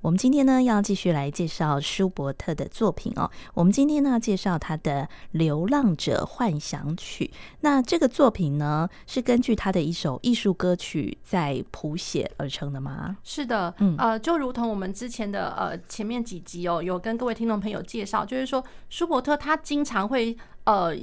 我们今天呢要继续来介绍舒伯特的作品哦。我们今天呢介绍他的《流浪者幻想曲》。那这个作品呢是根据他的一首艺术歌曲在谱写而成的吗？是的，嗯，呃，就如同我们之前的呃前面几集哦，有跟各位听众朋友介绍，就是说舒伯特他经常会。呃，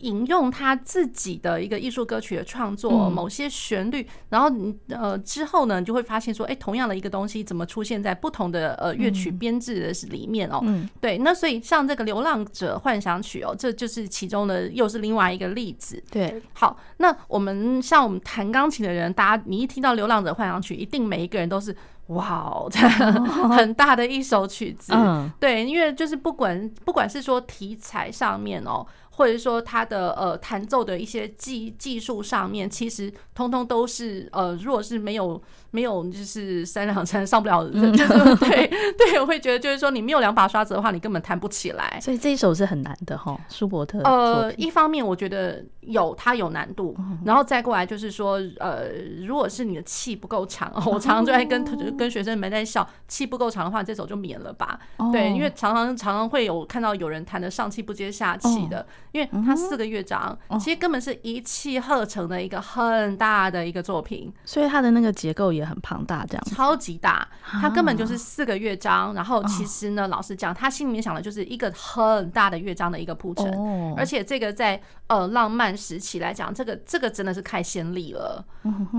引用他自己的一个艺术歌曲的创作，某些旋律，然后呃之后呢，你就会发现说，哎，同样的一个东西怎么出现在不同的呃乐曲编制的里面哦？对，那所以像这个《流浪者幻想曲》哦，这就是其中的又是另外一个例子。对，好，那我们像我们弹钢琴的人，大家你一听到《流浪者幻想曲》，一定每一个人都是哇哦，很大的一首曲子。嗯，对，因为就是不管不管是说题材上面哦。或者说它的呃弹奏的一些技技术上面，其实通通都是呃，如果是没有没有就是三两三上不了，对对，我会觉得就是说你没有两把刷子的话，你根本弹不起来。所以这一首是很难的哈，舒伯特。呃，一方面我觉得有它有难度，然后再过来就是说呃，如果是你的气不够长，我常常就在跟跟学生们在笑，气不够长的话，这首就免了吧。对，因为常常常常会有看到有人弹的上气不接下气的。因为它四个乐章，其实根本是一气呵成的一个很大的一个作品，所以它的那个结构也很庞大，这样超级大。他根本就是四个乐章，然后其实呢，老实讲，他心里面想的就是一个很大的乐章的一个铺陈，而且这个在呃浪漫时期来讲，这个这个真的是开先例了。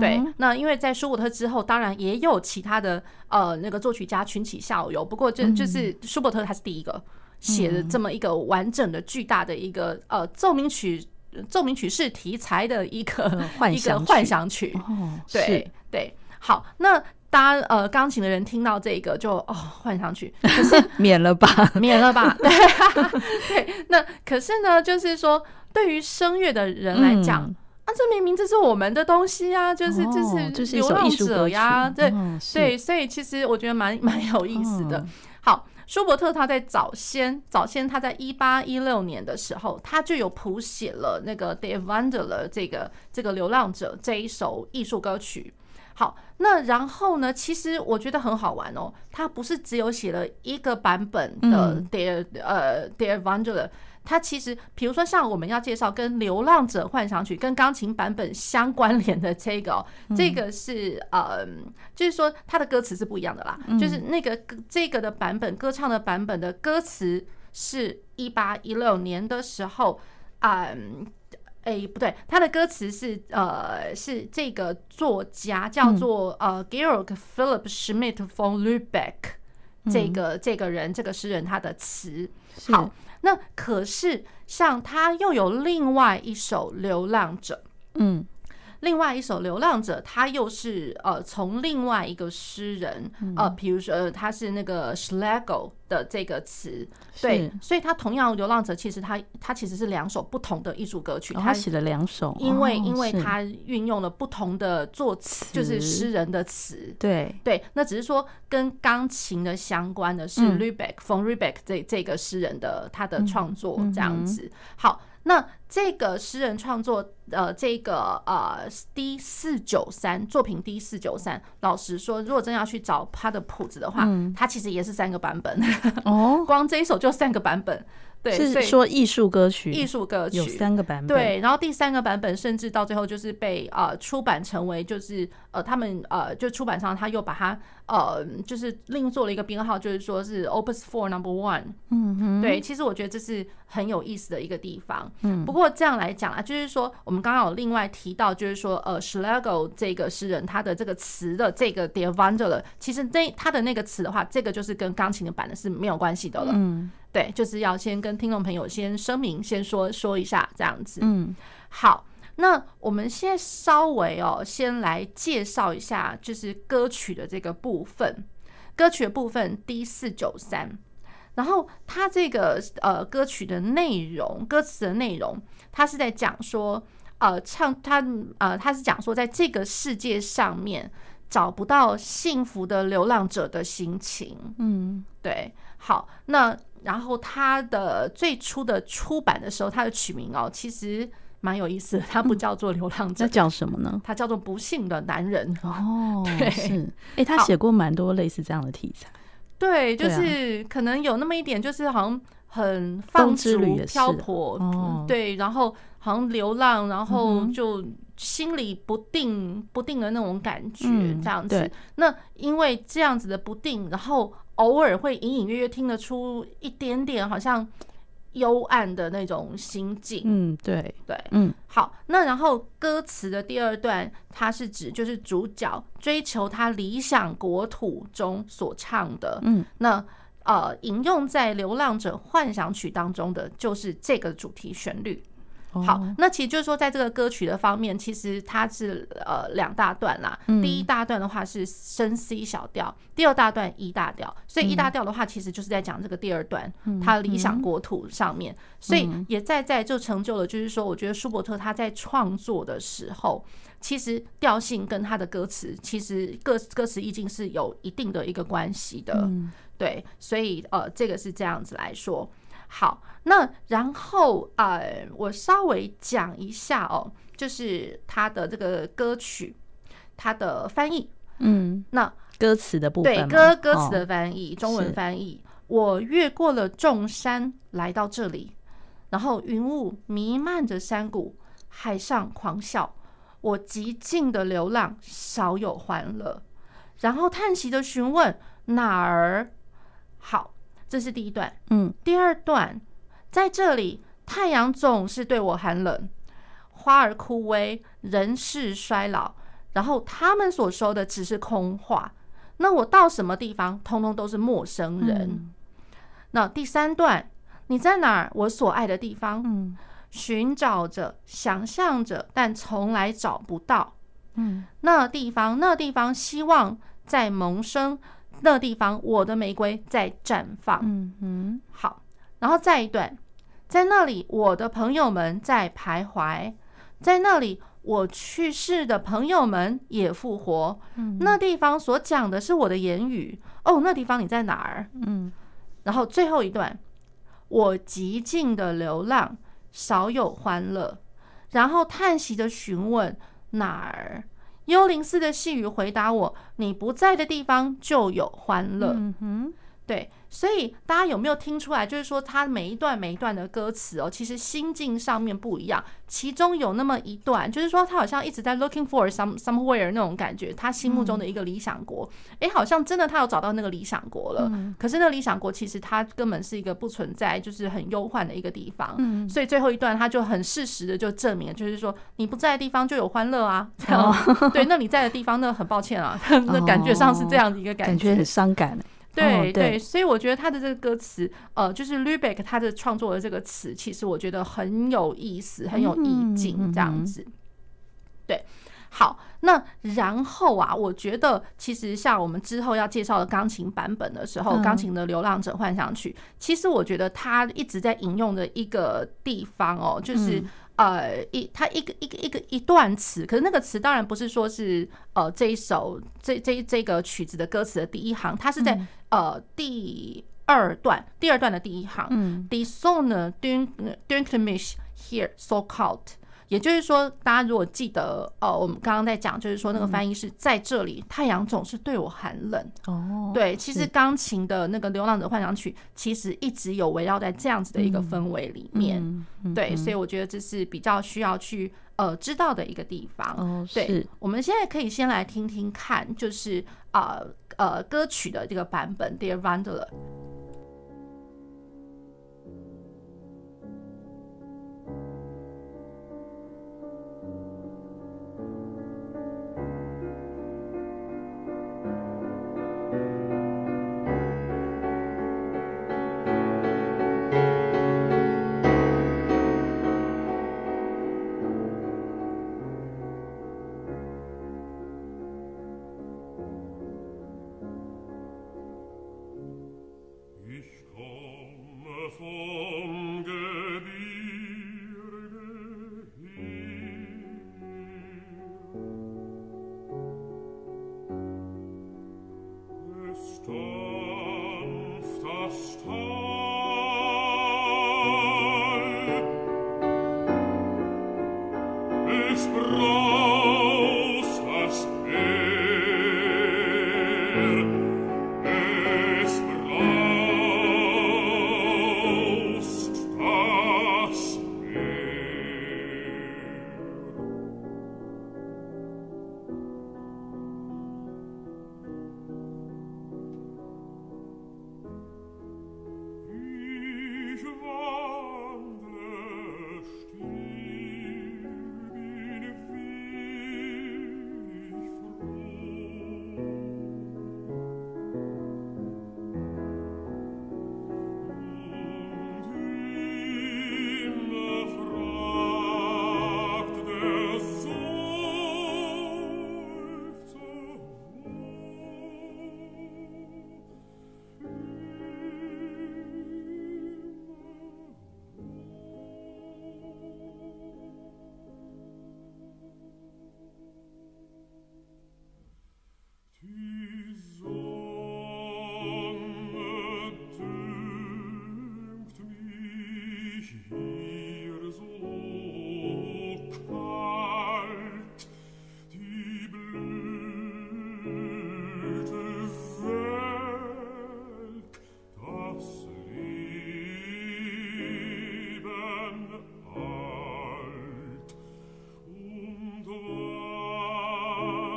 对，那因为在舒伯特之后，当然也有其他的呃那个作曲家群起效尤，不过就就是舒伯特他是第一个。写的这么一个完整的、巨大的一个呃奏鸣曲、奏鸣曲式题材的一个一个幻想曲，对对。好，那大家呃钢琴的人听到这个就哦换上去，可是免了吧，免了吧，对 对。那可是呢，就是说对于声乐的人来讲啊，这明明这是我们的东西啊，就是这是流浪者呀，对对。所以其实我觉得蛮蛮有意思的。好。舒伯特他在早先，早先他在一八一六年的时候，他就有谱写了那个《Der Wanderer》这个这个流浪者这一首艺术歌曲。好，那然后呢，其实我觉得很好玩哦，它不是只有写了一个版本的《Der》呃《Der Wanderer》。它其实，比如说像我们要介绍跟《流浪者幻想曲》跟钢琴版本相关联的这个，这个是呃，就是说它的歌词是不一样的啦。就是那个这个的版本，歌唱的版本的歌词是一八一六年的时候，嗯，哎，不对，他的歌词是呃，是这个作家叫做呃，Georg Philipp Schmidt von Lübeck，这个这个人这个诗人他的词好。那可是，像他又有另外一首《流浪者》，嗯。另外一首《流浪者》，他又是呃从另外一个诗人呃，比如说他是那个 Schlegel 的这个词，对，所以他同样《流浪者》其实他他其实是两首不同的艺术歌曲，他写了两首，因为因为他运用了不同的作词，就是诗人的词，对。对，那只是说跟钢琴的相关的是 Lübeck von Lübeck 这这个诗人的他的创作这样子，好。那这个诗人创作呃，这个呃 D 四九三作品 D 四九三，老实说，如果真要去找他的谱子的话，他其实也是三个版本。哦，光这一首就三个版本。对，是说艺术歌曲，艺术歌曲。有三个版本。对，然后第三个版本甚至到最后就是被呃出版成为就是呃他们呃就出版商他又把它呃就是另做了一个编号，就是说是 Opus Four Number One。嗯哼，对，其实我觉得这是很有意思的一个地方。嗯，不过这样来讲啊，就是说我们刚刚有另外提到，就是说呃 Schlegel 这个诗人他的这个词的这个 Der Wanderer，其实那他的那个词的话，这个就是跟钢琴的版的是没有关系的了。嗯。对，就是要先跟听众朋友先声明，先说说一下这样子。嗯，好，那我们现在稍微哦，先来介绍一下，就是歌曲的这个部分。歌曲的部分 D 四九三，然后它这个呃歌曲的内容，歌词的内容，它是在讲说，呃，唱它呃，它是讲说，在这个世界上面找不到幸福的流浪者的心情。嗯，对，好，那。然后它的最初的出版的时候，它的曲名哦，其实蛮有意思的，它不叫做《流浪者》，那叫什么呢？他叫做《不幸的男人》。哦，对，是，哎、欸，他写过蛮多类似这样的题材。对，就是可能有那么一点，就是好像很放逐、漂泊，哦，对，然后好像流浪，然后就心里不定、不定的那种感觉，这样子。那因为这样子的不定，然后偶尔会隐隐约约听得出一点点，好像。幽暗的那种心境，嗯，对。对，嗯，好，那然后歌词的第二段，它是指就是主角追求他理想国土中所唱的，嗯，那呃，引用在《流浪者幻想曲》当中的就是这个主题旋律。好，那其实就是说，在这个歌曲的方面，其实它是呃两大段啦。第一大段的话是升 C 小调，第二大段 E 大调。所以 E 大调的话，其实就是在讲这个第二段，他理想国土上面。所以也在在就成就了，就是说，我觉得舒伯特他在创作的时候，其实调性跟他的歌词，其实歌歌词意境是有一定的一个关系的。对，所以呃，这个是这样子来说。好，那然后呃，我稍微讲一下哦，就是他的这个歌曲，他的翻译，嗯，那歌词的部分，对歌歌词的翻译，中文翻译，我越过了众山来到这里，然后云雾弥漫着山谷，海上狂笑，我极尽的流浪少有欢乐，然后叹息的询问哪儿？好。这是第一段，嗯，第二段，在这里，太阳总是对我寒冷，花儿枯萎，人世衰老，然后他们所说的只是空话。那我到什么地方，通通都是陌生人。嗯、那第三段，你在哪儿？我所爱的地方，嗯，寻找着，想象着，但从来找不到。嗯，那地方，那地方，希望在萌生。那地方，我的玫瑰在绽放。嗯嗯，好，然后再一段，在那里，我的朋友们在徘徊，在那里，我去世的朋友们也复活。嗯，那地方所讲的是我的言语。哦，那地方你在哪儿？嗯，然后最后一段，我极尽的流浪，少有欢乐，然后叹息的询问哪儿。幽灵似的细语回答我：“你不在的地方就有欢乐。”嗯哼，对。所以大家有没有听出来？就是说，他每一段每一段的歌词哦，其实心境上面不一样。其中有那么一段，就是说他好像一直在 looking for some somewhere 那种感觉，他心目中的一个理想国。哎，好像真的他有找到那个理想国了。可是那个理想国其实它根本是一个不存在，就是很忧患的一个地方。所以最后一段他就很适时的就证明，就是说你不在的地方就有欢乐啊。这样对，那你在的地方那很抱歉啊，那感觉上是这样的一个感觉，感觉很伤感。对对，所以我觉得他的这个歌词，呃，就是 Lubeck 他的创作的这个词，其实我觉得很有意思，很有意境，这样子。对，好，那然后啊，我觉得其实像我们之后要介绍的钢琴版本的时候，钢琴的《流浪者幻想曲》，其实我觉得他一直在引用的一个地方哦，就是。呃，一它一个一个一个一段词，可是那个词当然不是说是呃这一首这这这个曲子的歌词的第一行，它是在呃第二段第二段的第一行。嗯，Die Sonne dünkte mich hier so kalt。也就是说，大家如果记得，呃，我们刚刚在讲，就是说那个翻译是在这里，太阳总是对我寒冷。哦，对，其实钢琴的那个《流浪者幻想曲》其实一直有围绕在这样子的一个氛围里面。对，所以我觉得这是比较需要去呃知道的一个地方。哦，对，我们现在可以先来听听看，就是呃呃歌曲的这个版本，《Der Wanderer》。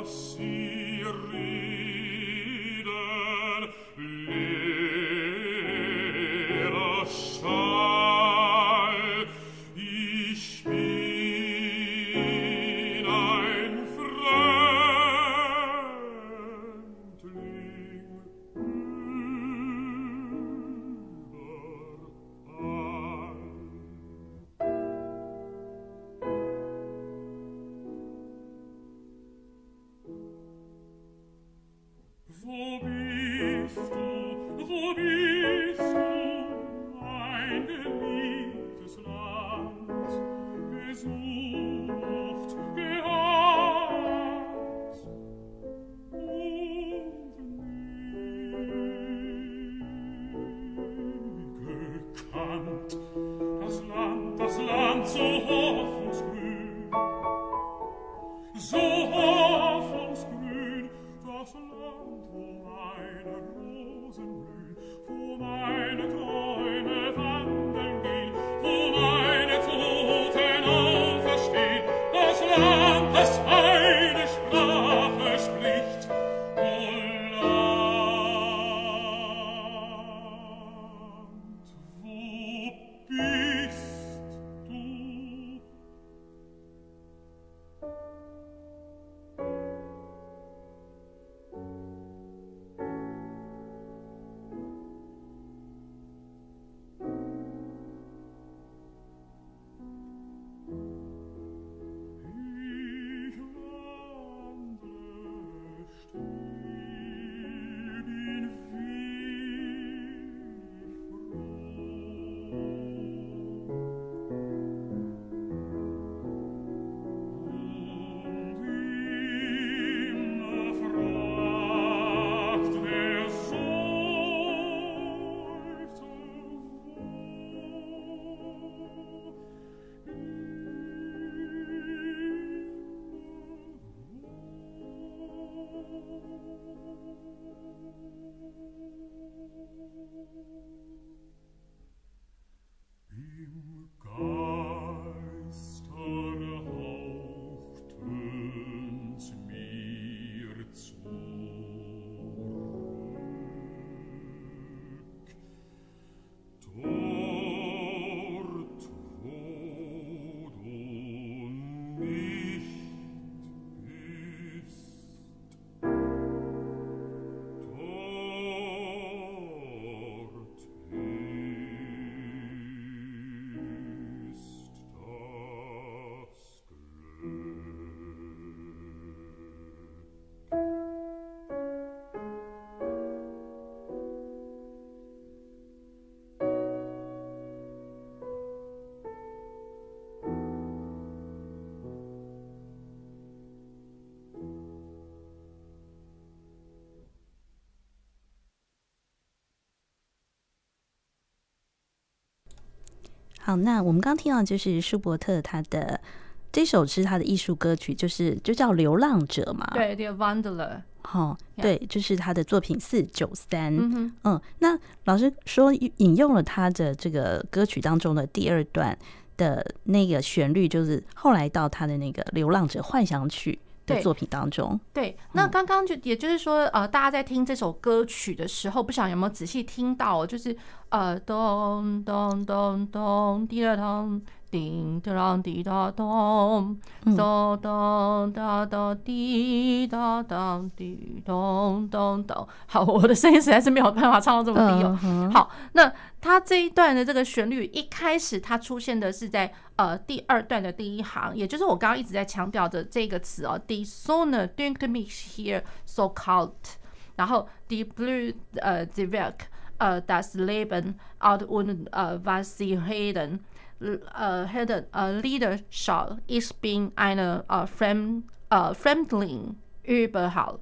si 好，那我们刚刚听到就是舒伯特他的这首是他的艺术歌曲，就是就叫《流浪者》嘛。对，The Wanderer。好，对，就是他的作品四九三。嗯，那老师说引用了他的这个歌曲当中的第二段的那个旋律，就是后来到他的那个《流浪者幻想曲》的作品当中。对，对，那刚刚就也就是说，呃，大家在听这首歌曲的时候，不晓得有没有仔细听到，就是呃，咚咚咚咚，滴答咚。叮当滴答咚，咚咚哒哒滴答当滴咚咚咚。好，我的声音实在是没有办法唱到这么低哦。好，那它这一段的这个旋律一开始它出现的是在呃第二段的第一行，也就是我刚刚一直在强调的这个词哦。Die Sonne dünkt mich hier so kalt，然后 the blue 呃 die Werk 呃 das Leben out und 呃 was sie reden。呃 hidden 呃，Leadership is being eine 呃，friend 呃，friendly überhaupt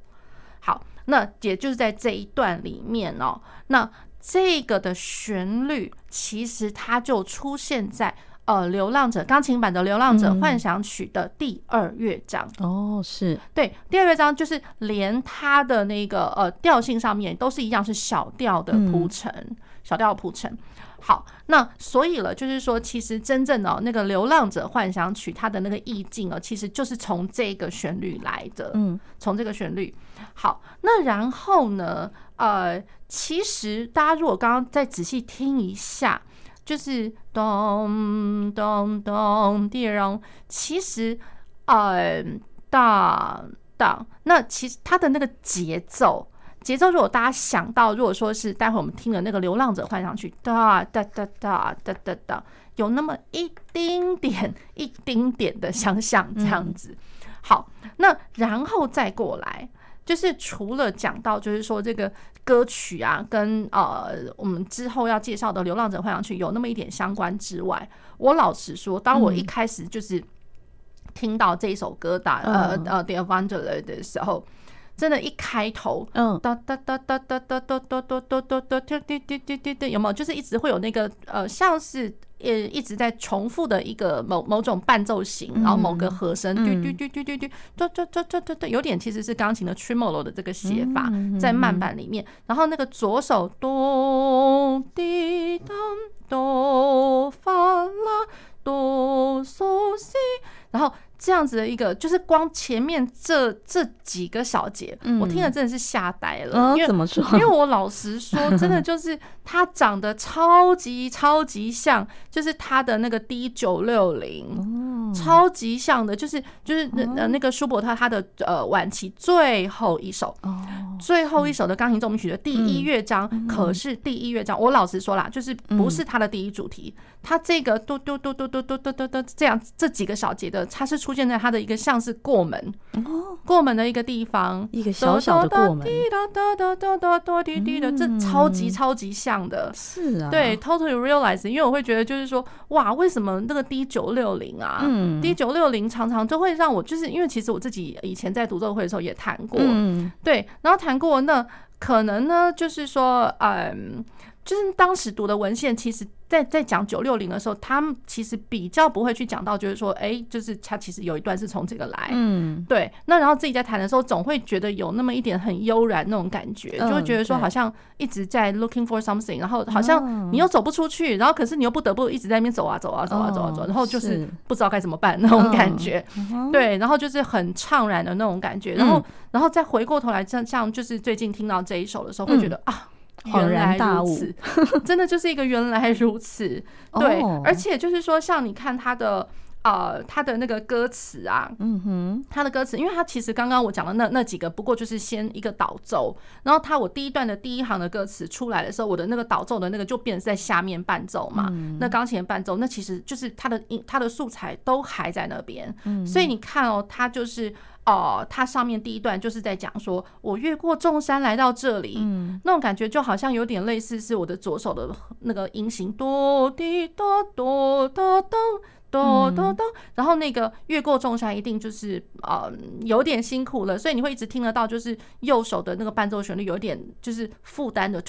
好，那也就是在这一段里面哦，那这个的旋律其实它就出现在呃，《流浪者》钢琴版的《流浪者幻想曲》的第二乐章。哦，是对，第二乐章就是连它的那个呃调性上面都是一样，是小调的铺陈，小调铺陈。好，那所以了，就是说，其实真正的那个《流浪者幻想曲》，它的那个意境啊，其实就是从这个旋律来的。嗯，从这个旋律。好，那然后呢，呃，其实大家如果刚刚再仔细听一下，就是咚咚咚滴咚，其实呃，当当，那其实它的那个节奏。节奏，如果大家想到，如果说是待会我们听的那个《流浪者换上去》，哒哒哒哒哒哒哒，有那么一丁点、一丁点的想象这样子。好，那然后再过来，就是除了讲到，就是说这个歌曲啊，跟呃我们之后要介绍的《流浪者幻想曲》有那么一点相关之外，我老实说，当我一开始就是听到这一首歌打呃呃《The Wanderer》的时候。真的，一开头，嗯，哒哒哒哒哒哒哒哒哒哒哒哒哒哒哒哒，有没有？就是一直会有那个呃，像是呃一直在重复的一个某某种伴奏型，然后某个和声，嘟嘟嘟嘟嘟嘟，嘟嘟嘟嘟嘟嘟，有点其实是钢琴的 tremolo 的这个写法，在慢板里面。然后那个左手哆滴当哆发啦哆嗦西，然后。这样子的一个，就是光前面这这几个小节，我听了真的是吓呆了。因为怎么说？因为我老实说，真的就是他长得超级超级像，就是他的那个 D 九六零，超级像的，就是就是呃那个舒伯特他的呃晚期最后一首，最后一首的钢琴奏鸣曲的第一乐章，可是第一乐章，我老实说啦，就是不是他的第一主题，他这个嘟嘟嘟嘟嘟嘟嘟嘟嘟这样这几个小节的，他是。出现在他的一个像是过门，过门的一个地方，一个小小的过门，这超级超级像的，是啊，对，totally realize，因为我会觉得就是说，哇，为什么那个 D 九六零啊，D 九六零常常都会让我，就是因为其实我自己以前在独奏会的时候也弹过，对，然后弹过，那可能呢，就是说，嗯，就是当时读的文献其实。在在讲九六零的时候，他们其实比较不会去讲到，就是说，哎，就是他其实有一段是从这个来，嗯，对。那然后自己在谈的时候，总会觉得有那么一点很悠然那种感觉，就会觉得说好像一直在 looking for something，然后好像你又走不出去，然后可是你又不得不一直在那边走啊走啊走啊走啊走，然后就是不知道该怎么办那种感觉，对，然后就是很怅然的那种感觉，然后然后再回过头来，像像就是最近听到这一首的时候，会觉得啊。原来如此，真的就是一个原来如此。对，而且就是说，像你看他的呃，他的那个歌词啊，嗯哼，他的歌词，因为他其实刚刚我讲的那那几个，不过就是先一个导奏，然后他我第一段的第一行的歌词出来的时候，我的那个导奏的那个就变成在下面伴奏嘛，那钢琴伴奏，那其实就是他的音，他的素材都还在那边，所以你看哦，他就是。哦，它上面第一段就是在讲说，我越过众山来到这里，嗯，那种感觉就好像有点类似是我的左手的那个音型，哆滴哆哆哆哆哆哆哆，然后那个越过众山一定就是呃有点辛苦了，所以你会一直听得到，就是右手的那个伴奏旋律有点就是负担的，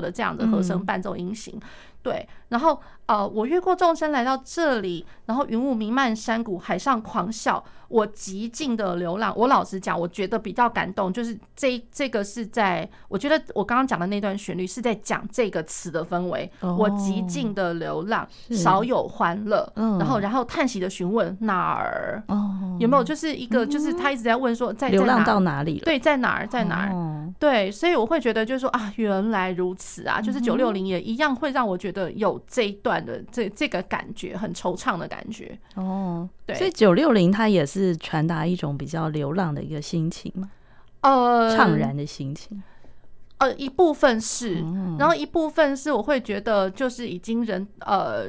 的这样的和声伴奏音型。对，然后呃，我越过众生来到这里，然后云雾弥漫山谷，海上狂笑，我极尽的流浪。我老实讲，我觉得比较感动，就是这这个是在，我觉得我刚刚讲的那段旋律是在讲这个词的氛围。哦、我极尽的流浪，少有欢乐、嗯，然后然后叹息的询问哪儿、哦？有没有就是一个，就是他一直在问说在，在流浪到哪里了？对，在哪儿，在哪儿、哦？对，所以我会觉得就是说啊，原来如此啊，就是九六零也一样会让我觉得有这一段的这这个感觉，很惆怅的感觉哦。对，所以九六零它也是传达一种比较流浪的一个心情嘛，呃，怅然的心情。呃，一部分是，然后一部分是我会觉得就是已经人呃，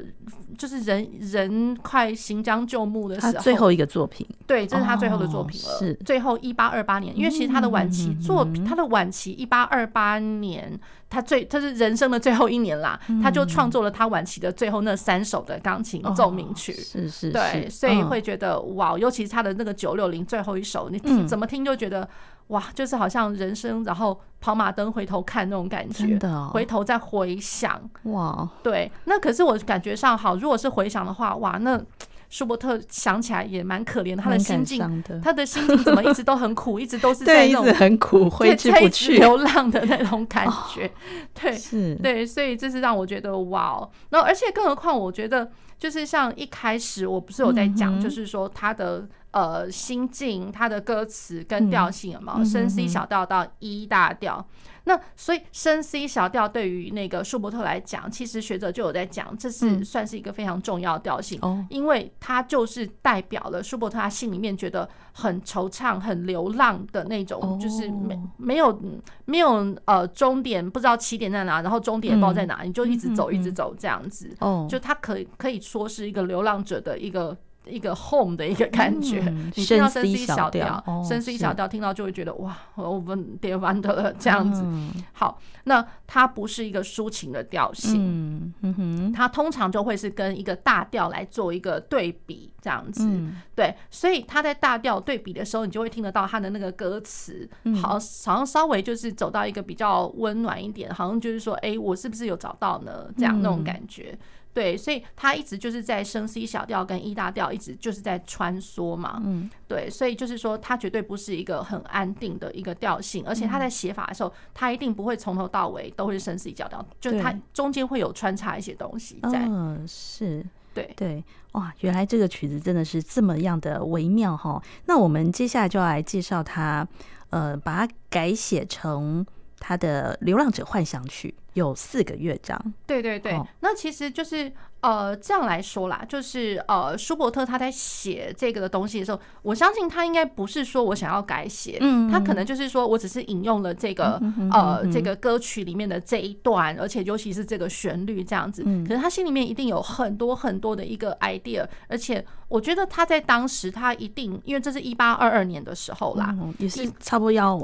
就是人人快行将就木的时候，他最后一个作品，对，这是他最后的作品了。是最后一八二八年，因为其实他的晚期作品，他的晚期一八二八年，他最他是人生的最后一年啦，他就创作了他晚期的最后那三首的钢琴奏鸣曲。是是，对，所以会觉得哇，尤其是他的那个九六零最后一首，你听怎么听就觉得。哇，就是好像人生，然后跑马灯回头看那种感觉，真的哦，回头再回想，哇，对，那可是我感觉上好，如果是回想的话，哇，那舒伯特想起来也蛮可怜的，他的心境，他的心境怎么一直都很苦，一直都是 在那种很苦，挥之不去，流浪的那种感觉，哦、对，是，对，所以这是让我觉得哇，然后而且更何况，我觉得就是像一开始我不是有在讲，就是说他的。呃，心境，它的歌词跟调性有没有？升 C 小调到 E 大调？那所以升 C 小调对于那个舒伯特来讲，其实学者就有在讲，这是算是一个非常重要的调性，因为它就是代表了舒伯特他心里面觉得很惆怅、很流浪的那种，就是没没有没有呃终点，不知道起点在哪，然后终点也不知道在哪，你就一直走，一直走这样子。就他可以可以说是一个流浪者的一个。一个 home 的一个感觉，嗯、你听到升 C 小调，升 C 小调听到就会觉得哇，我们跌完的了这样子。嗯、好，那它不是一个抒情的调性，嗯哼，它通常就会是跟一个大调来做一个对比这样子。嗯、对，所以它在大调对比的时候，你就会听得到它的那个歌词，好，好像稍微就是走到一个比较温暖一点，好像就是说，哎，我是不是有找到呢？这样那种感觉。对，所以他一直就是在升 C 小调跟 E 大调，一直就是在穿梭嘛。嗯，对，所以就是说，他绝对不是一个很安定的一个调性，而且他在写法的时候，他一定不会从头到尾都会是升 C 小调，就是他中间会有穿插一些东西在。嗯，是对对，哇，原来这个曲子真的是这么样的微妙哈。那我们接下来就要来介绍它，呃，把它改写成他的《流浪者幻想曲》。有四个乐章，对对对，那其实就是呃这样来说啦，就是呃舒伯特他在写这个的东西的时候，我相信他应该不是说我想要改写，嗯，他可能就是说我只是引用了这个呃这个歌曲里面的这一段，而且尤其是这个旋律这样子，可是他心里面一定有很多很多的一个 idea，而且我觉得他在当时他一定，因为这是一八二二年的时候啦，也是差不多要。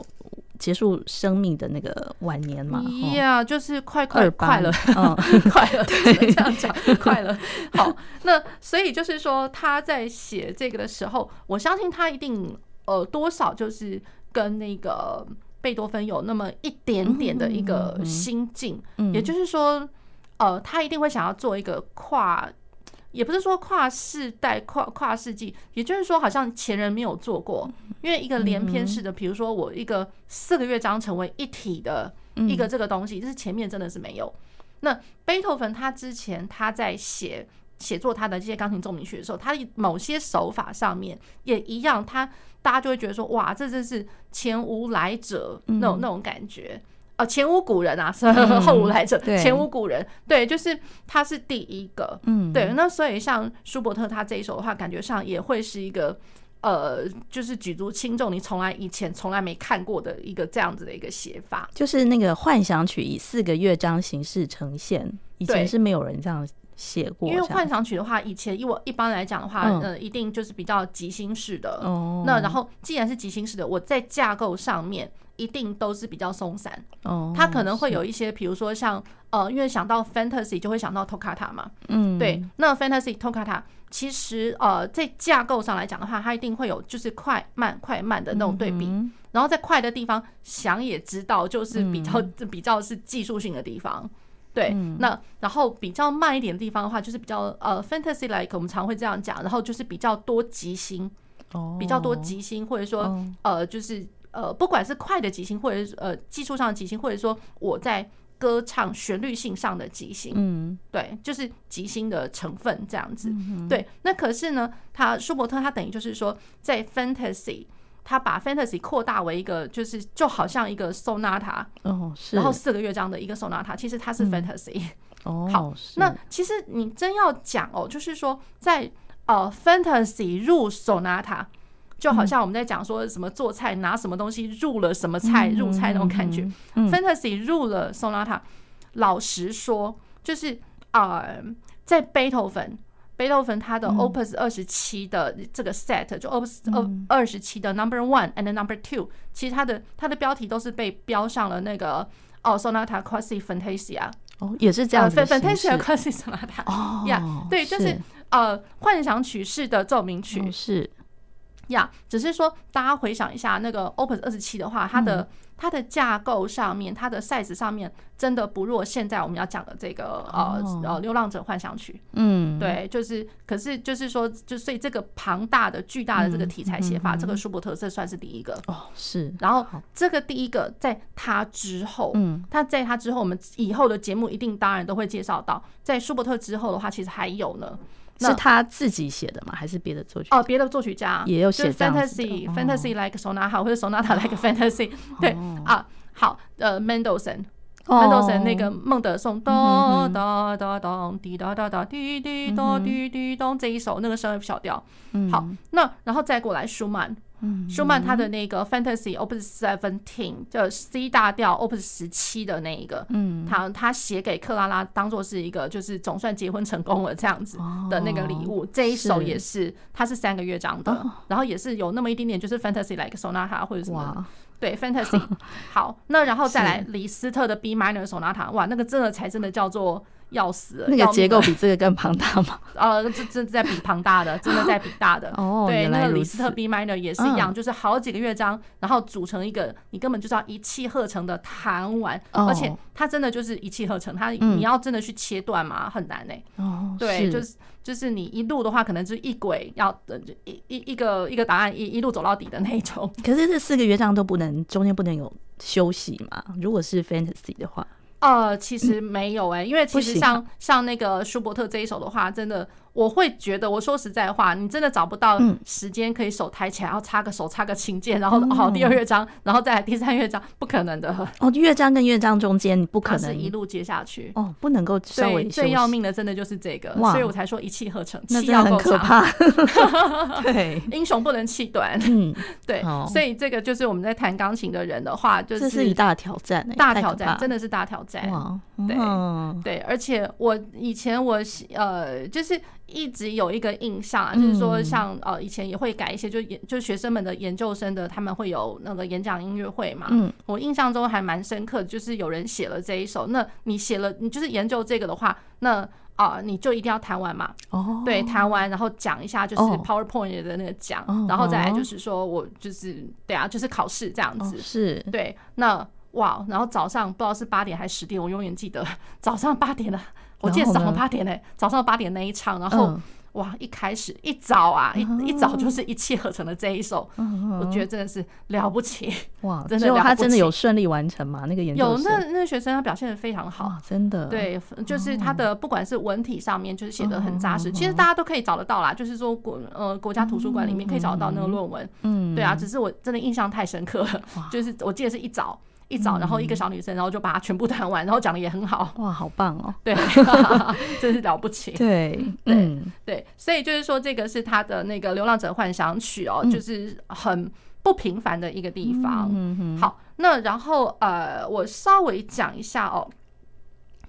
结束生命的那个晚年嘛，呀、yeah，就是快快快了，嗯，快了，对，这样讲快了。好，那所以就是说他在写这个的时候，我相信他一定呃多少就是跟那个贝多芬有那么一点点的一个心境，也就是说，呃，他一定会想要做一个跨。也不是说跨世代、跨跨世纪，也就是说，好像前人没有做过。因为一个连篇式的，比如说我一个四个乐章成为一体的一个这个东西，就是前面真的是没有。那贝多芬他之前他在写写作他的这些钢琴奏鸣曲的时候，他某些手法上面也一样，他大家就会觉得说，哇，这真是前无来者那种那种感觉。哦，前无古人啊，后无来者，嗯、前无古人，对，就是他是第一个，嗯，对，那所以像舒伯特他这一首的话，感觉上也会是一个，呃，就是举足轻重，你从来以前从来没看过的一个这样子的一个写法，就是那个幻想曲以四个乐章形式呈现，以前是没有人这样写过，因为幻想曲的话，以前以我一般来讲的话，嗯、呃，一定就是比较即兴式的，哦，那然后既然是即兴式的，我在架构上面。一定都是比较松散，哦，它可能会有一些，比如说像呃，因为想到 fantasy 就会想到 toccata 嘛，嗯，对，那 fantasy toccata 其实呃在架构上来讲的话，它一定会有就是快慢快慢的那种对比，然后在快的地方想也知道就是比较 比较是技术性的地方，对，嗯、那然后比较慢一点的地方的话，就是比较呃 fantasy like，我们常会这样讲，然后就是比较多即兴，哦，比较多即兴，或者说、哦、呃，就是呃，不管是快的即兴，或者是呃技术上的即兴，或者说我在歌唱旋律性上的即兴，嗯，对，就是即兴的成分这样子，嗯、对。那可是呢，他舒伯特他等于就是说在 fantasy。他把 fantasy 扩大为一个，就是就好像一个 sonata，哦，是，然后四个乐章的一个 sonata，其实它是 fantasy。哦，好，那其实你真要讲哦，就是说在呃 fantasy 入 sonata，就好像我们在讲说什么做菜拿什么东西入了什么菜入菜那种感觉，fantasy 入了 sonata，老实说，就是呃，在贝多芬。贝多芬他的 Opus 二十七的这个 set，就 Opus 二二十七的 Number One and Number Two，其实它的它的标题都是被标上了那个哦，Sonata quasi fantasia，哦，也是这样子，fantasia quasi sonata，哦，呀，对，就是。呃幻想曲式的奏鸣曲，是呀，只是说大家回想一下那个 Opus 二十七的话，它的。它的架构上面，它的 size 上面真的不弱。现在我们要讲的这个呃呃《流浪者幻想曲》，嗯，对，就是，可是就是说，就所以这个庞大的、巨大的这个题材写法，这个舒伯特这算是第一个哦，是。然后这个第一个在他之后，嗯，他在他之后，我们以后的节目一定当然都会介绍到，在舒伯特之后的话，其实还有呢。是他自己写的吗？还是别的作曲？哦，别的作曲家也有写 fantasy fantasy like sonata 或者 sonata like fantasy。对啊，好，呃，Mendelssohn，Mendelssohn 那个孟德松，咚咚咚咚滴哒哒哒滴滴咚滴滴咚这一首那个升 F 小调。好，那然后再过来舒曼。舒曼他的那个 Fantasy Opus Seventeen 就 C 大调 Opus 十七的那一个，嗯，他他写给克拉拉当做是一个就是总算结婚成功了这样子的那个礼物，这一首也是它是三个乐章的，然后也是有那么一点点就是 Fantasy like Sonata 或者什么，对 Fantasy。好，那然后再来李斯特的 B Minor Sonata，哇，那个真的才真的叫做。要死了！那个结构比这个更庞大吗？呃，这这在比庞大的，真的在比大的。哦，对，那个李斯特 B minor 也是一样，就是好几个乐章，然后组成一个，你根本就是要一气呵成的弹完，而且它真的就是一气呵成，它你要真的去切断嘛，很难呢。哦，对，就是就是你一路的话，可能就是一轨要等一一一个一个答案一一路走到底的那种。可是这四个乐章都不能中间不能有休息嘛？如果是 fantasy 的话。呃，其实没有哎、欸，因为其实像像那个舒伯特这一首的话，真的。我会觉得，我说实在话，你真的找不到时间可以手抬起来，然后插个手插个琴键，然后好第二乐章，然后再来第三乐章，不可能的。哦，乐章跟乐章中间你不可能一路接下去。哦，不能够稍微。最要命的真的就是这个，所以我才说一气呵成，气要够长。对，英雄不能气短。嗯，对，所以这个就是我们在弹钢琴的人的话，就是这是一大挑战，大挑战，真的是大挑战。哇，对对，而且我以前我呃就是。一直有一个印象啊，就是说像呃以前也会改一些，就研就学生们的研究生的他们会有那个演讲音乐会嘛。嗯，我印象中还蛮深刻，就是有人写了这一首。那你写了，你就是研究这个的话，那啊你就一定要弹完嘛。哦，对，弹完然后讲一下就是 PowerPoint 的那个讲，然后再来就是说我就是对啊，就是考试这样子。是，对，那哇，然后早上不知道是八点还是十点，我永远记得早上八点了。我记得早上八点呢，早上八点那一场，然后哇，一开始一早啊，一一早就是一气呵成的这一首，我觉得真的是了不起哇！真的，他真的有顺利完成吗？那个演奏有那那个学生他表现的非常好，真的。对，就是他的不管是文体上面就是写的很扎实，其实大家都可以找得到啦，就是说国呃国家图书馆里面可以找得到那个论文，嗯，对啊，只是我真的印象太深刻了，就是我记得是一早。一早，然后一个小女生，然后就把它全部弹完，然后讲的也很好。哇，好棒哦！对，真是了不起。对，对，对，所以就是说，这个是他的那个《流浪者幻想曲》哦，就是很不平凡的一个地方。嗯嗯。好，那然后呃，我稍微讲一下哦，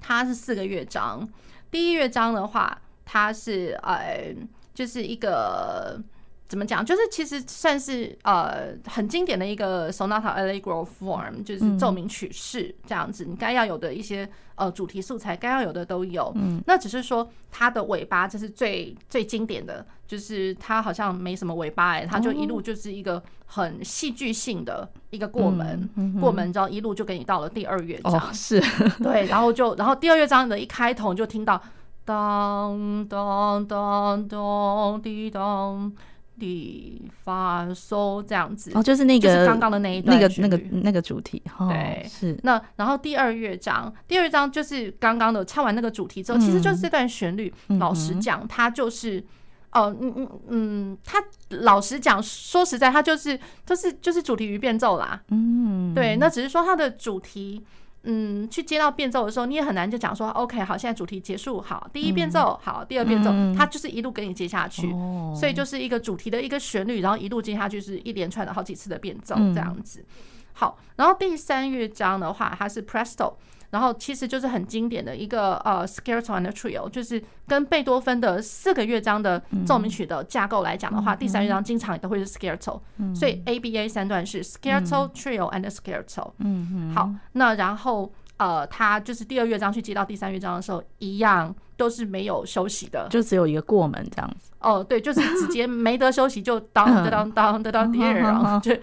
它是四个乐章。第一乐章的话，它是呃，就是一个怎么讲？就是其实算是呃很经典的一个 sonata allegro form，就是奏鸣曲式这样子。你该要有的一些呃主题素材，该要有的都有。嗯，那只是说它的尾巴这是最最经典的，就是它好像没什么尾巴哎、欸，它就一路就是一个很戏剧性的一个过门，过门，之后一路就给你到了第二乐章。是 对，然后就然后第二乐章的一开头你就听到当当当当滴当。第发嗦这样子哦，就是那个刚刚的那一段那个那个那个主题，哦、对，是那然后第二乐章，第二乐章就是刚刚的唱完那个主题之后，嗯、其实就是这段旋律。嗯、老实讲，它就是哦，嗯嗯嗯，它老实讲，说实在，它就是就是就是主题与变奏啦。嗯，对，那只是说它的主题。嗯，去接到变奏的时候，你也很难就讲说，OK，好，现在主题结束，好，第一变奏，好，第二变奏，嗯、它就是一路给你接下去，哦、所以就是一个主题的一个旋律，然后一路接下去是一连串的好几次的变奏这样子。嗯、好，然后第三乐章的话，它是 Presto。然后其实就是很经典的一个呃，Scherzo and Trio，就是跟贝多芬的四个乐章的奏鸣曲的架构来讲的话，嗯、第三乐章经常也都会是 Scherzo，嗯、所以 ABA 三段是 Scherzo、嗯、Trio and Scherzo。嗯嗯。好，那然后呃，他就是第二乐章去接到第三乐章的时候，一样都是没有休息的，就只有一个过门这样子。哦，对，就是直接没得休息就当当当当当当第二，然后就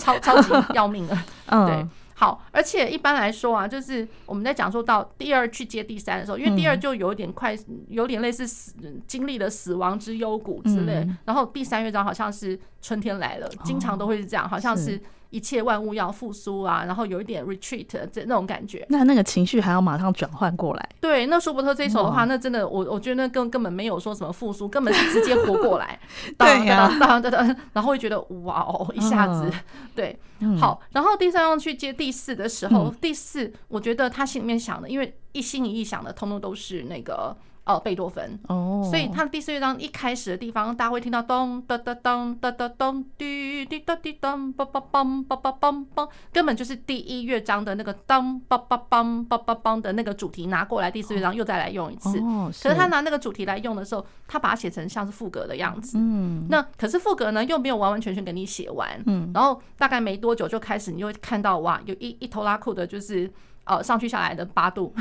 超超级要命了。嗯，对。好，而且一般来说啊，就是我们在讲说到第二去接第三的时候，因为第二就有点快，有点类似死经历了死亡之幽谷之类，嗯、然后第三乐章好像是春天来了，经常都会是这样，好像是一切万物要复苏啊，然后有一点 retreat 这那种感觉。那那个情绪还要马上转换过来。对，那舒伯特这一首的话，那真的我我觉得那根根本没有说什么复苏，根本是直接活过来。对呀、啊，然后会觉得哇哦，一下子、嗯、对。好，然后第三章去接第四的时候，嗯、第四我觉得他心里面想的，因为一心一意想的，通通都是那个呃贝多芬哦，所以他的第四乐章一开始的地方，大家会听到咚哒哒咚哒哒咚滴滴哒滴咚梆梆梆梆梆梆梆，根本就是第一乐章的那个咚梆梆梆梆梆梆的那个主题拿过来，第四乐章又再来用一次。哦，可是他拿那个主题来用的时候，他把它写成像是副格的样子。嗯，那可是副格呢又没有完完全全给你写完。嗯，然后大概没多久就开始，你就会看到哇，有一一头拉裤的，就是。呃，上去下来的八度，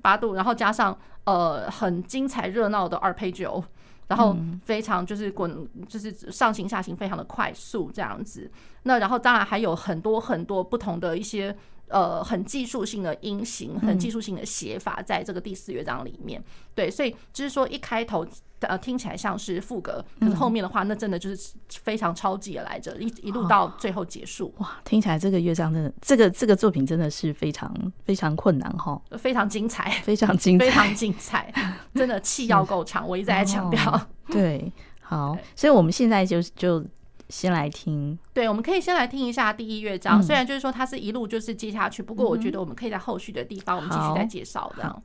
八度，然后加上呃很精彩热闹的二配九然后非常就是滚，就是上行下行非常的快速这样子。那然后当然还有很多很多不同的一些呃很技术性的音型，很技术性的写法，在这个第四乐章里面。对，所以就是说一开头。呃，听起来像是副歌，可是后面的话，那真的就是非常超级的来着，一一路到最后结束。哇，听起来这个乐章真的，这个这个作品真的是非常非常困难哈，非常精彩，非常精彩，非常精彩，真的气要够长。我一直在强调。对，好，所以我们现在就就先来听。对，我们可以先来听一下第一乐章，虽然就是说它是一路就是接下去，不过我觉得我们可以在后续的地方，我们继续再介绍这样。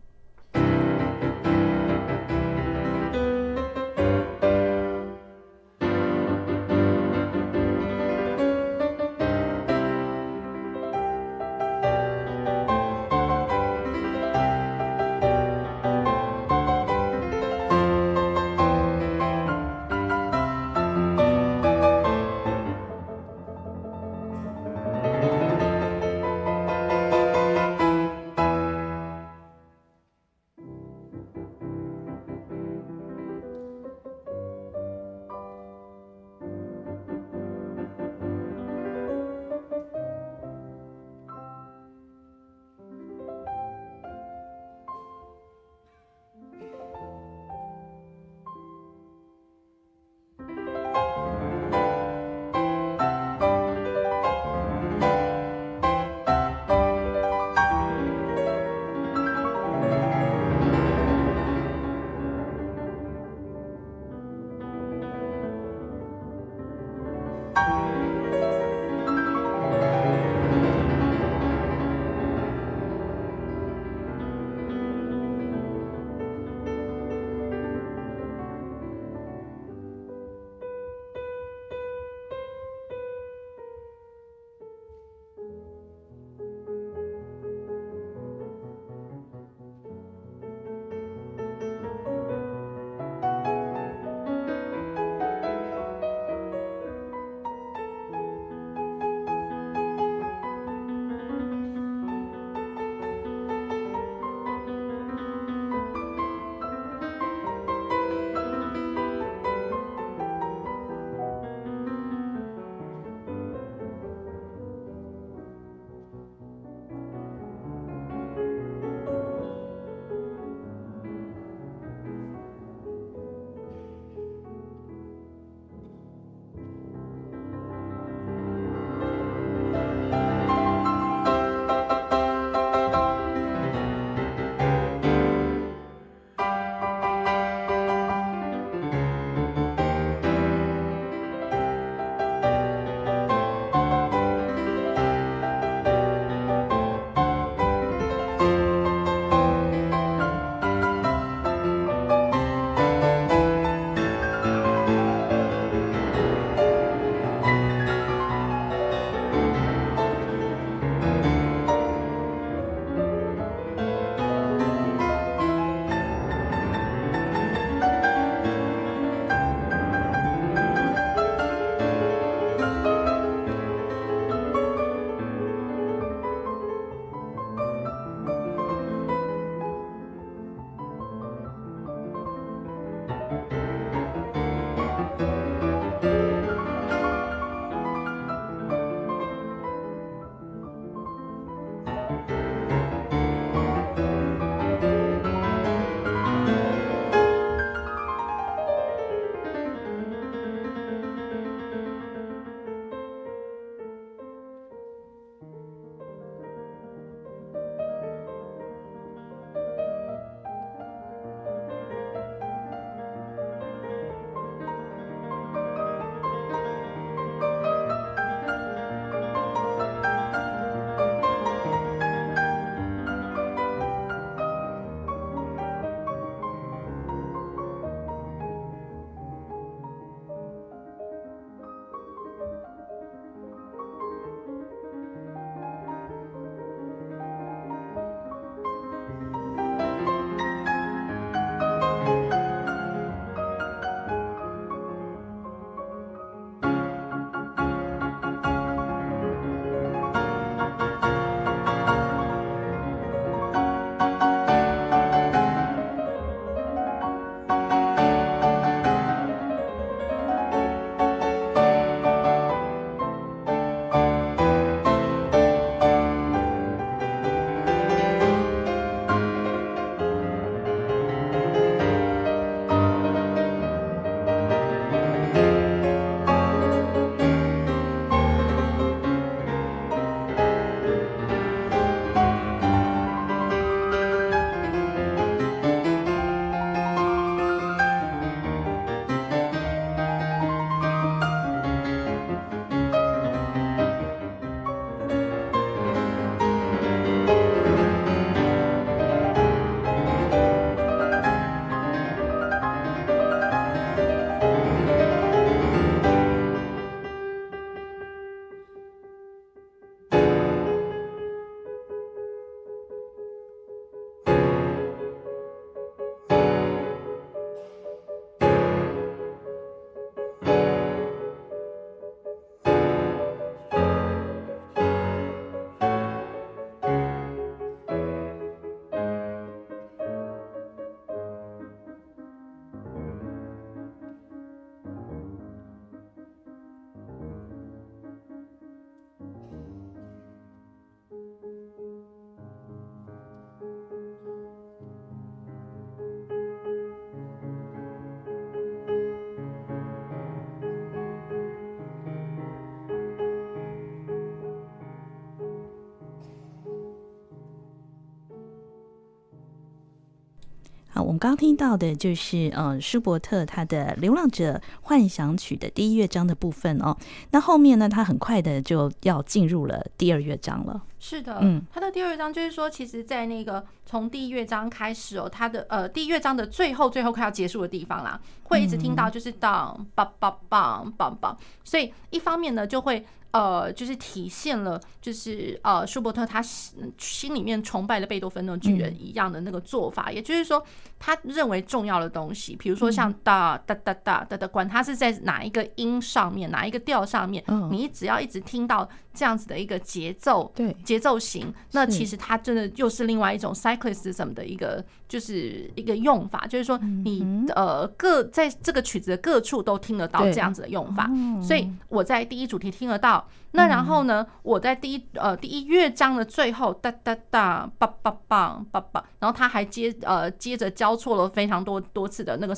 我们刚刚听到的就是嗯舒伯特他的《流浪者幻想曲》的第一乐章的部分哦。那后面呢，他很快的就要进入了第二乐章了。是的，嗯，他的第二乐章就是说，其实，在那个从第一乐章开始哦，他的呃第一乐章的最后最后快要结束的地方啦，会一直听到就是当梆梆梆梆梆，所以一方面呢就会。呃，就是体现了，就是呃，舒伯特他心心里面崇拜的贝多芬那种巨人一样的那个做法，也就是说，他认为重要的东西，比如说像哒哒哒哒哒哒，管他是在哪一个音上面，哪一个调上面，你只要一直听到这样子的一个节奏，对，节奏型，那其实它真的又是另外一种 cyclism 的一个，就是一个用法，就是说你呃各在这个曲子的各处都听得到这样子的用法，所以我在第一主题听得到。那然后呢，我在第一呃第一乐章的最后哒哒哒叭叭叭叭叭，然后他还接呃接着交错了非常多多次的那个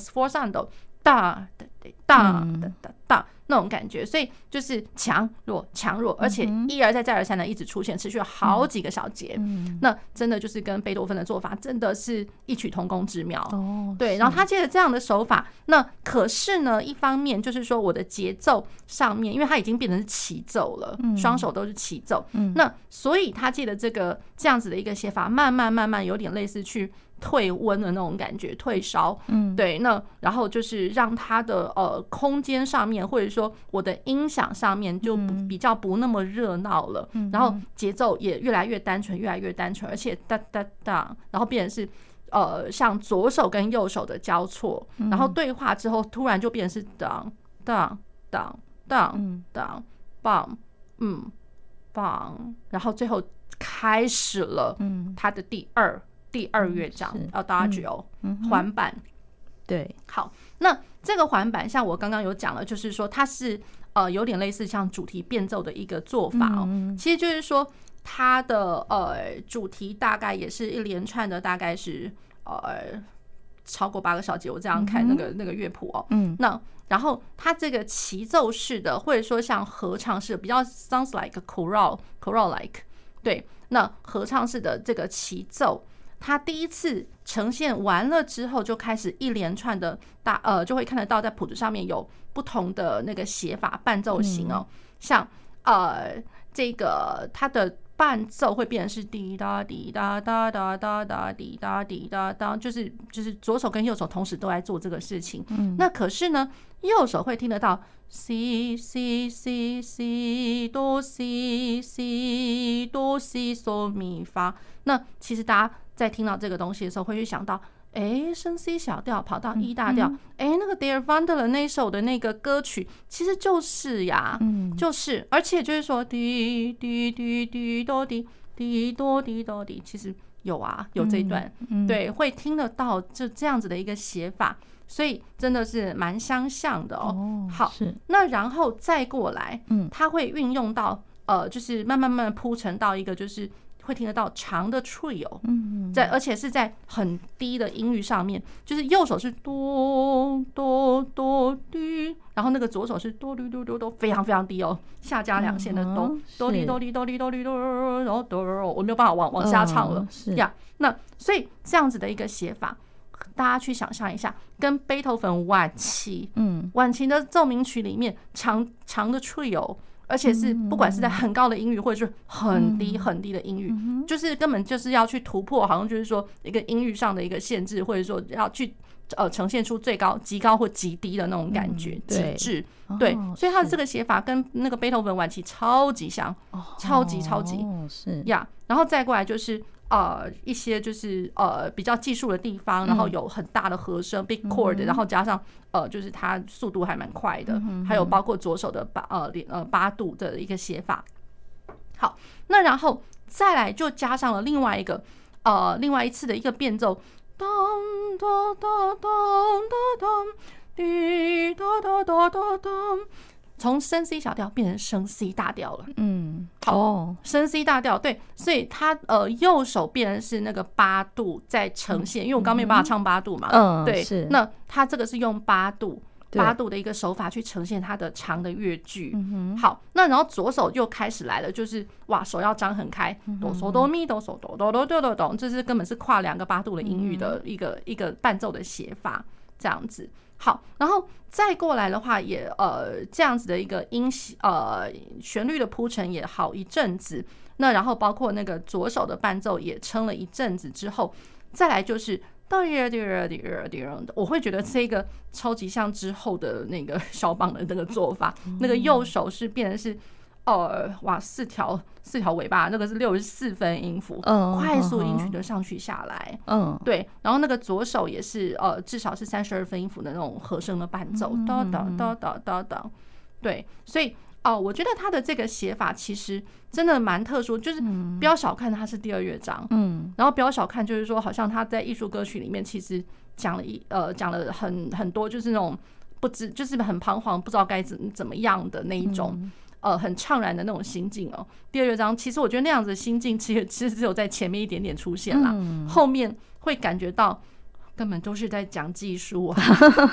sforzando 哒哒哒哒哒。那种感觉，所以就是强弱强弱，而且一而再再而三的一直出现，持续了好几个小节。那真的就是跟贝多芬的做法真的是异曲同工之妙。对，然后他借着这样的手法，那可是呢，一方面就是说我的节奏上面，因为他已经变成是齐奏了，双手都是齐奏。那所以他借的这个这样子的一个写法，慢慢慢慢有点类似去。退温的那种感觉，退烧，嗯，对，那然后就是让它的呃空间上面，或者说我的音响上面就比较不那么热闹了，嗯，然后节奏也越来越单纯，越来越单纯，而且哒哒哒，然后变成是呃像左手跟右手的交错，然后对话之后突然就变成是当当当当当棒，嗯棒，然后最后开始了，嗯，它的第二。第二乐章，Adagio 环板，对，好，那这个环板，像我刚刚有讲了，就是说它是呃有点类似像主题变奏的一个做法哦。其实就是说它的呃主题大概也是一连串的，大概是呃超过八个小节。我这样看那个那个乐谱哦，嗯，那然后它这个齐奏式的，或者说像合唱式的，比较 sounds like choral choral like，对，那合唱式的这个齐奏。他第一次呈现完了之后，就开始一连串的大呃，就会看得到在谱子上面有不同的那个写法伴奏型哦，像呃这个它的伴奏会变成是滴答滴答哒哒哒哒滴答滴答哒，就是就是左手跟右手同时都在做这个事情。嗯那可是呢，右手会听得到 C C C C 哆 C C 哆 C 嗦咪发。那其实大家。在听到这个东西的时候，会去想到，哎，升 C 小调跑到 E 大调，哎、嗯，那个 Der Wanderer 那首的那个歌曲，其实就是呀，嗯，就是，而且就是说，滴滴滴滴哆滴滴哆滴哆滴，其实有啊，有这一段，嗯、对，会听得到，就这样子的一个写法，所以真的是蛮相像的哦。哦好，是，那然后再过来，嗯，它会运用到，呃，就是慢慢慢慢铺陈到一个就是。会听得到长的 trio，在而且是在很低的音域上面，就是右手是哆哆哆滴，然后那个左手是哆噜哆哆哆，非常非常低哦，下加两线的哆哆哩哆哩哆哩哆哩哆，然后哆，我没有办法往往下唱了，是呀。那所以这样子的一个写法，大家去想象一下，跟贝多芬晚期，嗯，晚期的奏鸣曲里面长长的 trio。而且是不管是在很高的音域，或者是很低很低的音域，就是根本就是要去突破，好像就是说一个音域上的一个限制，或者说要去呃呈现出最高、极高或极低的那种感觉极致。对，所以他的这个写法跟那个贝多芬晚期超级像，超级超级是呀。然后再过来就是。呃，一些就是呃比较技术的地方，然后有很大的和声、嗯、big chord，然后加上呃就是它速度还蛮快的，嗯、还有包括左手的八呃连呃八度的一个写法。好，那然后再来就加上了另外一个呃另外一次的一个变奏，咚咚咚咚咚咚，滴答答答答答。从升 C 小调变成升 C 大调了，嗯，好，升 C 大调，对，所以它呃右手变成是那个八度在呈现，因为我刚没办法唱八度嘛，嗯，对，是，那它这个是用八度八度的一个手法去呈现它的长的乐句。好，那然后左手又开始来了，就是哇，手要张很开，哆嗦哆咪哆嗦哆哆哆哆哆哆，这是根本是跨两个八度的音域的一个一个伴奏的写法，这样子。好，然后再过来的话，也呃这样子的一个音呃旋律的铺陈也好一阵子。那然后包括那个左手的伴奏也撑了一阵子之后，再来就是。我会觉得这个超级像之后的那个肖邦的那个做法，那个右手是变成是，呃，哇，四条四条尾巴，那个是六十四分音符，快速音群的上去下来，嗯，对，然后那个左手也是，呃，至少是三十二分音符的那种和声的伴奏，哒哒哒哒哒哒，对，所以。哦，我觉得他的这个写法其实真的蛮特殊，就是不要小看他是第二乐章，嗯，然后不要小看，就是说好像他在艺术歌曲里面其实讲了一呃讲了很很多，就是那种不知就是很彷徨，不知道该怎怎么样的那一种呃很怅然的那种心境哦。第二乐章其实我觉得那样子的心境其实其实只有在前面一点点出现啦，后面会感觉到。根本都是在讲技术啊，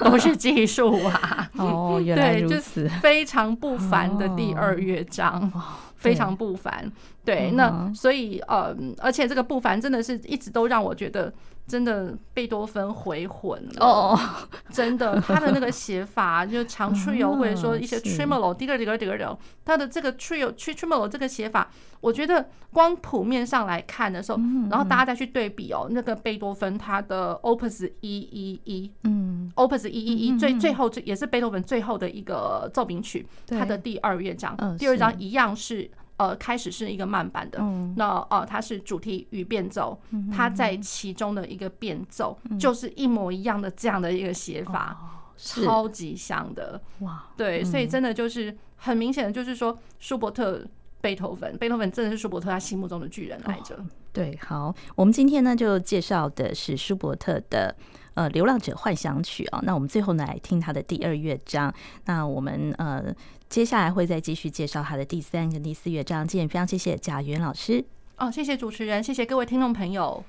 都是技术啊！哦，原来如此，对，就是非常不凡的第二乐章，哦、非常不凡。对，那所以呃，而且这个不凡真的是一直都让我觉得。真的贝多芬回魂了。哦，真的，他的那个写法就长 trio 或者说一些 tremolo，第二第二第二，他的这个 trio tremolo 这个写法，我觉得光谱面上来看的时候，然后大家再去对比哦，那个贝多芬他的 Opus 一一一，嗯，Opus 一一一最最后最也是贝多芬最后的一个奏鸣曲，他的第二乐章，第二章一样是。呃，开始是一个慢板的，嗯、那呃，它是主题与变奏，嗯、它在其中的一个变奏，嗯、就是一模一样的这样的一个写法，哦、超级像的哇！对，嗯、所以真的就是很明显的，就是说舒伯特、贝多芬，贝多芬真的是舒伯特他心目中的巨人来着。哦。对，好，我们今天呢就介绍的是舒伯特的呃《流浪者幻想曲》啊，那我们最后呢来听他的第二乐章，那我们呃。接下来会再继续介绍他的第三跟第四乐章。今天非常谢谢贾元老师。哦，谢谢主持人，谢谢各位听众朋友。